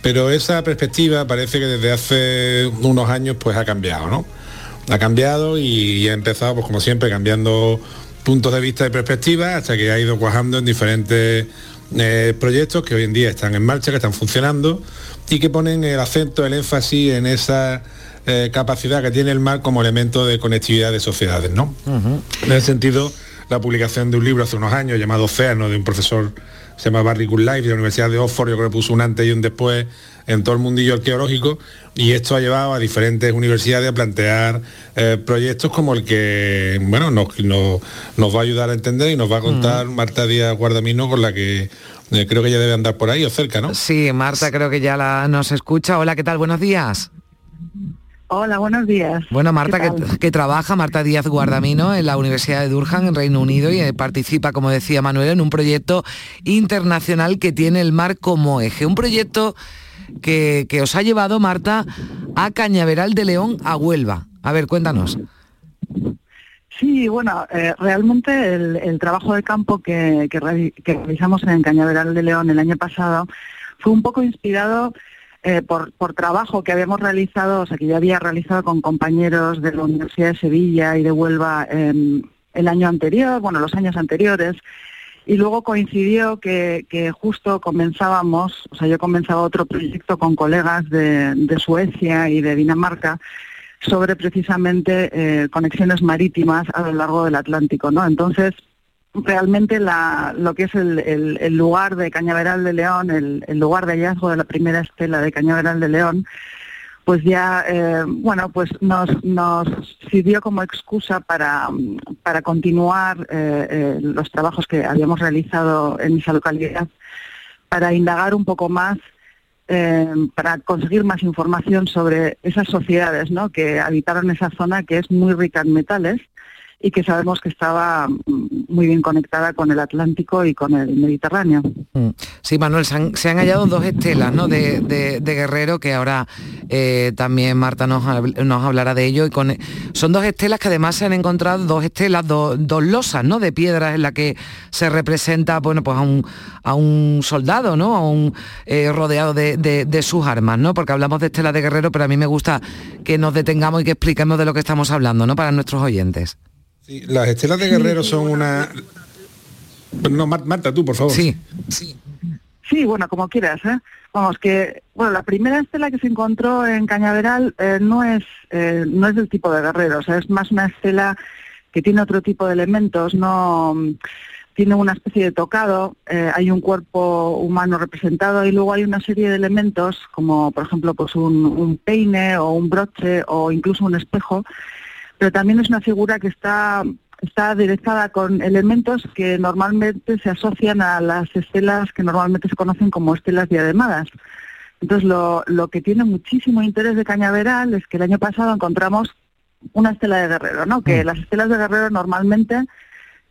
pero esa perspectiva parece que desde hace unos años pues ha cambiado, ¿no? Ha cambiado y, ha empezado, pues como siempre, cambiando puntos de vista y perspectiva hasta que ha ido cuajando en diferentes eh, proyectos que hoy en día están en marcha, que están funcionando y que ponen el acento, el énfasis en esa eh, capacidad que tiene el mar como elemento de conectividad de sociedades, ¿no? En ese sentido, la publicación de un libro hace unos años llamado Océano, de un profesor, se llama Barry Life, de la Universidad de Oxford, yo creo que puso un antes y un después en todo el mundillo arqueológico, y esto ha llevado a diferentes universidades a plantear eh, proyectos como el que, bueno, nos, nos, nos, va a ayudar a entender y nos va a contar Marta Díaz Guardamino, con la que eh, creo que ya debe andar por ahí o cerca, ¿no? Sí, Marta creo que ya la, nos escucha. Hola, ¿qué tal? Buenos días. Hola, buenos días. Bueno, Marta, que, que, trabaja, Marta Díaz Guardamino, en la Universidad de Durham, en Reino Unido, y eh, participa, como decía Manuel, en un proyecto internacional que tiene el mar como eje. Un proyecto que, que os ha llevado, Marta, a Cañaveral de León, a Huelva. A ver, cuéntanos. Sí, bueno, eh, realmente el, el, trabajo de campo que realizamos en Cañaveral de León el año pasado fue un poco inspirado eh, por, por, trabajo que habíamos realizado, o sea, que yo había realizado con compañeros de la Universidad de Sevilla y de Huelva eh, el año anterior, bueno, los años anteriores, y luego coincidió que, justo comenzábamos, o sea, yo comenzaba otro proyecto con colegas de, de Suecia y de Dinamarca sobre precisamente eh, conexiones marítimas a lo largo del Atlántico, ¿no? Entonces, realmente la, lo que es el, el, lugar de Cañaveral de León, el, lugar de hallazgo de la primera estela de Cañaveral de León, pues ya, eh, bueno, pues nos, nos sirvió como excusa para, para continuar eh, eh, los trabajos que habíamos realizado en esa localidad, para indagar un poco más, para conseguir más información sobre esas sociedades ¿no? que habitaron esa zona que es muy rica en metales y que sabemos que estaba mm, muy bien conectada con el Atlántico y con el Mediterráneo. Mm. Sí, Manuel, se han, hallado dos estelas ¿no? de, Guerrero, que ahora eh, también Marta nos, nos, hablará de ello. Y con, son dos estelas que además se han encontrado, dos estelas, dos losas ¿no? de piedras en la que se representa bueno, pues a, un, a un soldado, ¿no? a un eh, rodeado de, de, sus armas, ¿no? porque hablamos de estelas de Guerrero, pero a mí me gusta que nos detengamos y que expliquemos de lo que estamos hablando ¿no? para nuestros oyentes las estelas de Guerrero son una... No, Marta, tú, por favor. Sí, sí. Sí, bueno, como quieras, ¿eh? Vamos, que, bueno, la primera estela que se encontró en Cañaveral eh, no, es, eh, no es del tipo de Guerrero, o sea, es más una estela que tiene otro tipo de elementos, no tiene una especie de tocado, hay un cuerpo humano representado y luego hay una serie de elementos como por ejemplo pues un, un peine o un broche o incluso un espejo pero también es una figura que está, está aderezada con elementos que normalmente se asocian a las estelas que normalmente se conocen como estelas diademadas. Entonces, lo, lo que tiene muchísimo interés de Cañaveral es que el año pasado encontramos una estela de guerrero, ¿no? Que mm. las estelas de guerrero normalmente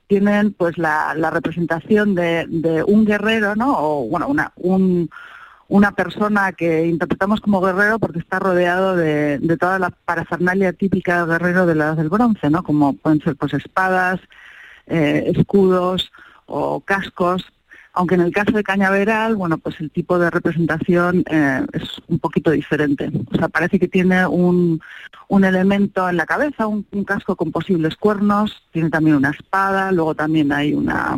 tienen pues la, la representación de, de, un guerrero, ¿no? O bueno, una, un, una persona que interpretamos como guerrero porque está rodeado de, toda la parafernalia típica guerrero de las del bronce, ¿no? Como pueden ser pues espadas, eh, escudos o cascos. Aunque en el caso de Cañaveral, bueno, pues el tipo de representación eh, es un poquito diferente. O sea, parece que tiene un, un elemento en la cabeza, un, casco con posibles cuernos, tiene también una espada, luego también hay una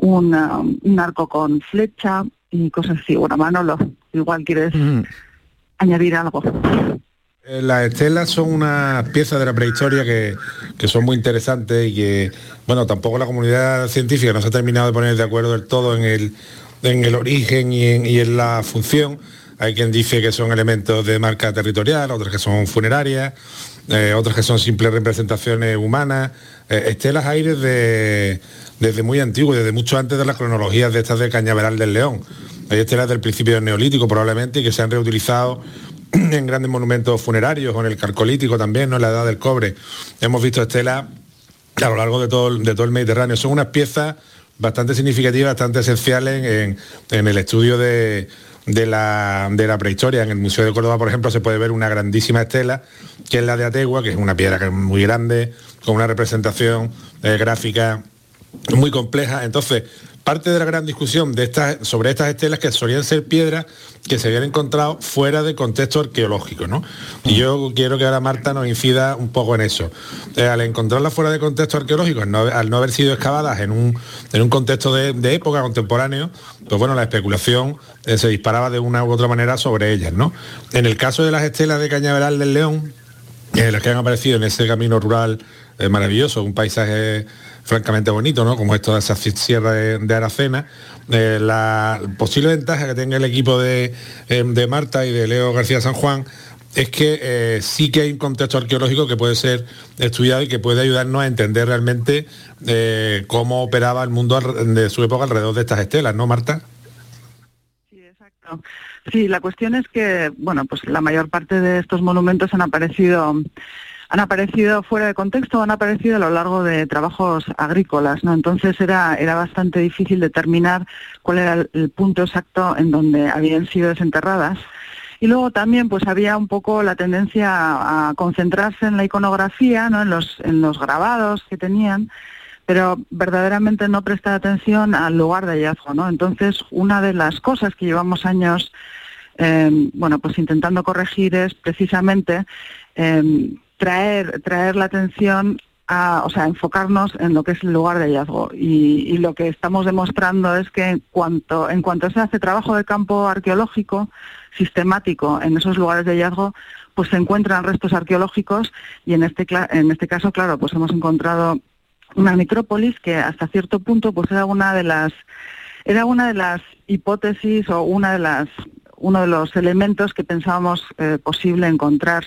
un arco con flecha, y cosas así. Bueno, Manolo, igual quieres añadir algo. Eh, las estelas son unas piezas de la prehistoria que, son muy interesantes y que, bueno, tampoco la comunidad científica no se ha terminado de poner de acuerdo del todo en el, en el origen y en, la función. Hay quien dice que son elementos de marca territorial, otros que son funerarias, eh, otros que son simples representaciones humanas. Eh, estelas aires de desde muy antiguo, desde mucho antes de las cronologías de estas de Cañaveral del León. Hay estelas del principio del Neolítico probablemente y que se han reutilizado en grandes monumentos funerarios o en el Carcolítico también, ¿no? en la Edad del Cobre. Hemos visto estelas a lo largo de todo, el Mediterráneo. Son unas piezas bastante significativas, bastante esenciales en, el estudio de, la, prehistoria. En el Museo de Córdoba, por ejemplo, se puede ver una grandísima estela, que es la de Ategua, que es una piedra muy grande, con una representación eh, gráfica muy compleja. Entonces, parte de la gran discusión de estas, sobre estas estelas que solían ser piedras que se habían encontrado fuera de contexto arqueológico, ¿no? Y yo quiero que ahora Marta nos incida un poco en eso. Eh, al encontrarlas fuera de contexto arqueológico, al no, haber sido excavadas en un, en un contexto de, época contemporáneo, pues bueno, la especulación eh, se disparaba de una u otra manera sobre ellas, ¿no? En el caso de las estelas de Cañaveral del León, eh, las que han aparecido en ese camino rural maravilloso, un paisaje francamente bonito, ¿no? Como esto de esa sierra de, Aracena. Eh, la posible ventaja que tenga el equipo de, eh, de, Marta y de Leo García San Juan es que eh, sí que hay un contexto arqueológico que puede ser estudiado y que puede ayudarnos a entender realmente cómo operaba el mundo de su época alrededor de estas estelas, ¿no, Marta? Sí, exacto. Sí, la cuestión es que, bueno, pues la mayor parte de estos monumentos han aparecido han aparecido fuera de contexto, han aparecido a lo largo de trabajos agrícolas, ¿no? Entonces era, era bastante difícil determinar cuál era el, punto exacto en donde habían sido desenterradas. Y luego también pues había un poco la tendencia a, concentrarse en la iconografía, ¿no? en, los, en los grabados que tenían, pero verdaderamente no prestar atención al lugar de hallazgo. ¿no? Entonces, una de las cosas que llevamos años eh, bueno, pues intentando corregir es precisamente eh, traer, traer la atención a, o sea, enfocarnos en lo que es el lugar de hallazgo. Y, lo que estamos demostrando es que en cuanto, en cuanto se hace trabajo de campo arqueológico sistemático en esos lugares de hallazgo, pues se encuentran restos arqueológicos y en este, en este caso, claro, pues hemos encontrado una necrópolis que hasta cierto punto pues era una de las era una de las hipótesis o una de las uno de los elementos que pensábamos eh, posible encontrar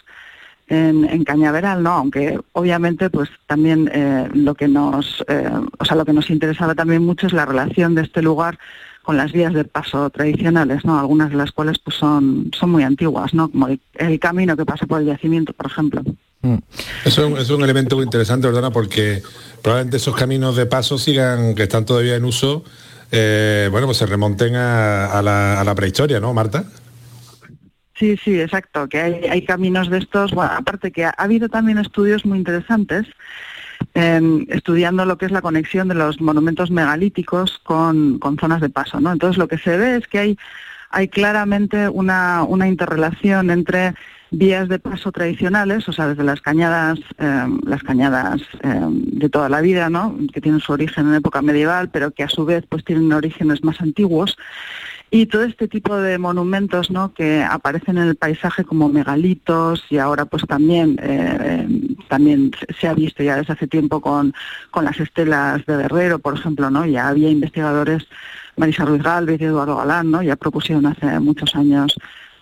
en, Cañaveral, ¿no? Aunque obviamente pues también eh, lo que nos eh, o sea lo que nos interesaba también mucho es la relación de este lugar con las vías de paso tradicionales, ¿no? Algunas de las cuales pues son, son muy antiguas, ¿no? Como el, camino que pasa por el yacimiento, por ejemplo. Mm. Eso es un elemento muy interesante, ¿verdad? Porque probablemente esos caminos de paso sigan, que están todavía en uso, eh, bueno, pues se remonten a, la, prehistoria, ¿no, Marta? Sí, sí, exacto, que hay, caminos de estos, bueno, aparte que ha, habido también estudios muy interesantes em, estudiando lo que es la conexión de los monumentos megalíticos con, zonas de paso, ¿no? Entonces lo que se ve es que hay, hay claramente una, una interrelación entre vías de paso tradicionales, o sea, desde las cañadas, eh, las cañadas eh, de toda la vida, ¿no? que tienen su origen en época medieval, pero que a su vez pues tienen orígenes más antiguos, y todo este tipo de monumentos ¿no? que aparecen en el paisaje como megalitos y ahora pues también eh, también se ha visto ya desde hace tiempo con, con las estelas de Guerrero, por ejemplo, ¿no? Ya había investigadores, Marisa Ruiz Galvez y Eduardo Galán, ¿no? Ya propusieron hace muchos años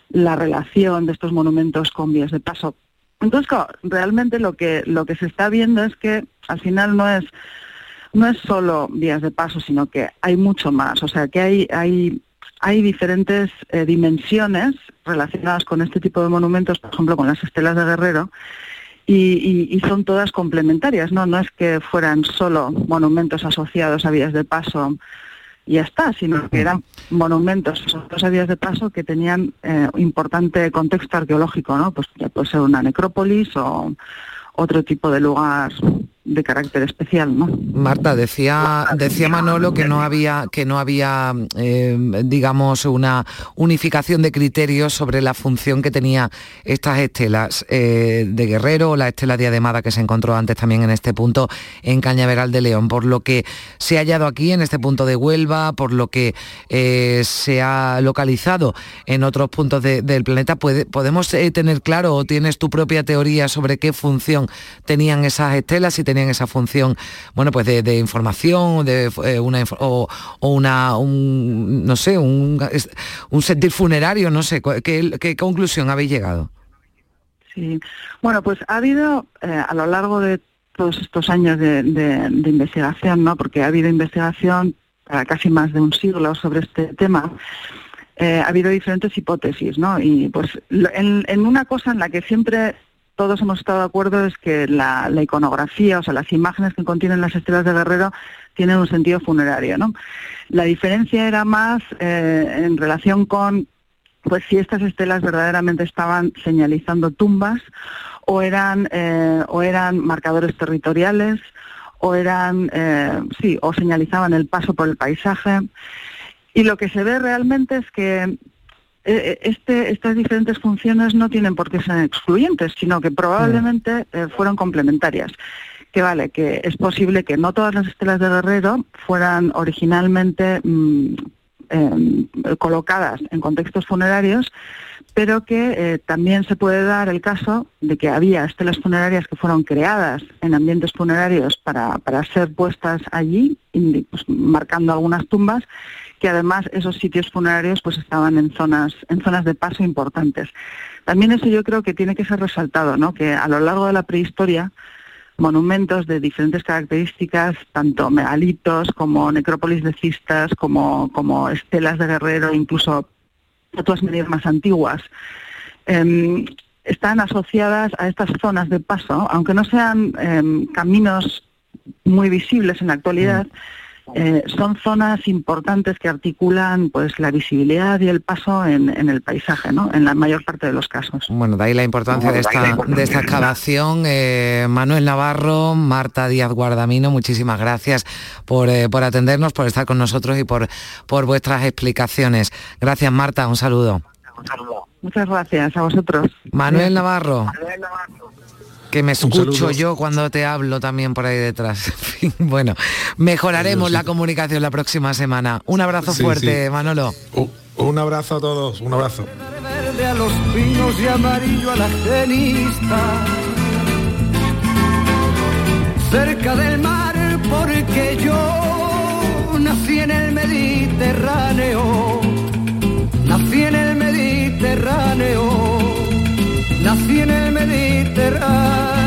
la relación de estos monumentos con vías de paso. Entonces, realmente lo que, lo que se está viendo es que al final no es, no es solo vías de paso, sino que hay mucho más. O sea, que hay, hay, hay diferentes eh, dimensiones relacionadas con este tipo de monumentos, por ejemplo, con las estelas de Guerrero, y, y, son todas complementarias, ¿no? No es que fueran solo monumentos asociados a vías de paso y ya está, sino que eran monumentos, dos vías de paso que tenían eh, importante contexto arqueológico, ¿no? Pues ya puede ser una necrópolis o otro tipo de lugar de carácter especial, ¿no? Marta decía decía Manolo que no había que no había eh, digamos una unificación de criterios sobre la función que tenía estas estelas eh, de Guerrero o la estela diademada que se encontró antes también en este punto en Cañaveral de León, por lo que se ha hallado aquí en este punto de Huelva, por lo que eh, se ha localizado en otros puntos del planeta, podemos tener claro o tienes tu propia teoría sobre qué función tenían esas estelas y esa función, bueno, pues de, información de, eh, una, o, una, un, no sé, un, un sentir funerario, no sé, ¿qué, conclusión habéis llegado? Sí, bueno, pues ha habido eh, a lo largo de todos estos años de, investigación, ¿no? Porque ha habido investigación para casi más de un siglo sobre este tema. Eh, ha habido diferentes hipótesis, ¿no? Y pues en, en, una cosa en la que siempre todos hemos estado de acuerdo es que la, iconografía, o sea, las imágenes que contienen las estelas de Guerrero tienen un sentido funerario, ¿no? La diferencia era más eh, en relación con pues si estas estelas verdaderamente estaban señalizando tumbas o eran eh, o eran marcadores territoriales o eran eh, sí o señalizaban el paso por el paisaje y lo que se ve realmente es que este, estas diferentes funciones no tienen por qué ser excluyentes, sino que probablemente eh, fueron complementarias. Que vale, que es posible que no todas las estelas de Guerrero fueran originalmente mm, em, colocadas en contextos funerarios, pero que también se puede dar el caso de que había estelas funerarias que fueron creadas en ambientes funerarios para, para ser puestas allí, pues, marcando algunas tumbas, que además esos sitios funerarios pues estaban en zonas, en zonas de paso importantes. También eso yo creo que tiene que ser resaltado, ¿no? que a lo largo de la prehistoria monumentos de diferentes características, tanto megalitos como necrópolis de cistas, como, como estelas de guerrero, incluso medidas más antiguas, em, están asociadas a estas zonas de paso, aunque no sean em, caminos muy visibles en la actualidad, mm. Eh, son zonas importantes que articulan pues la visibilidad y el paso en, el paisaje, ¿no? En la mayor parte de los casos. Bueno, de ahí la importancia de esta, de esta excavación. Eh, Manuel Navarro, Marta Díaz Guardamino, muchísimas gracias por, eh, por, atendernos, por estar con nosotros y por, por vuestras explicaciones. Gracias, Marta, un saludo. Muchas gracias a vosotros. Manuel Navarro. Manuel Navarro que me escucho yo cuando te hablo también por ahí detrás. bueno, mejoraremos la comunicación la próxima semana. Un abrazo fuerte, Manolo. un abrazo a todos, un abrazo. a los pinos y amarillo a la Cerca del mar porque yo nací en el Mediterráneo. Nací en el Mediterráneo nací en el Mediterráneo.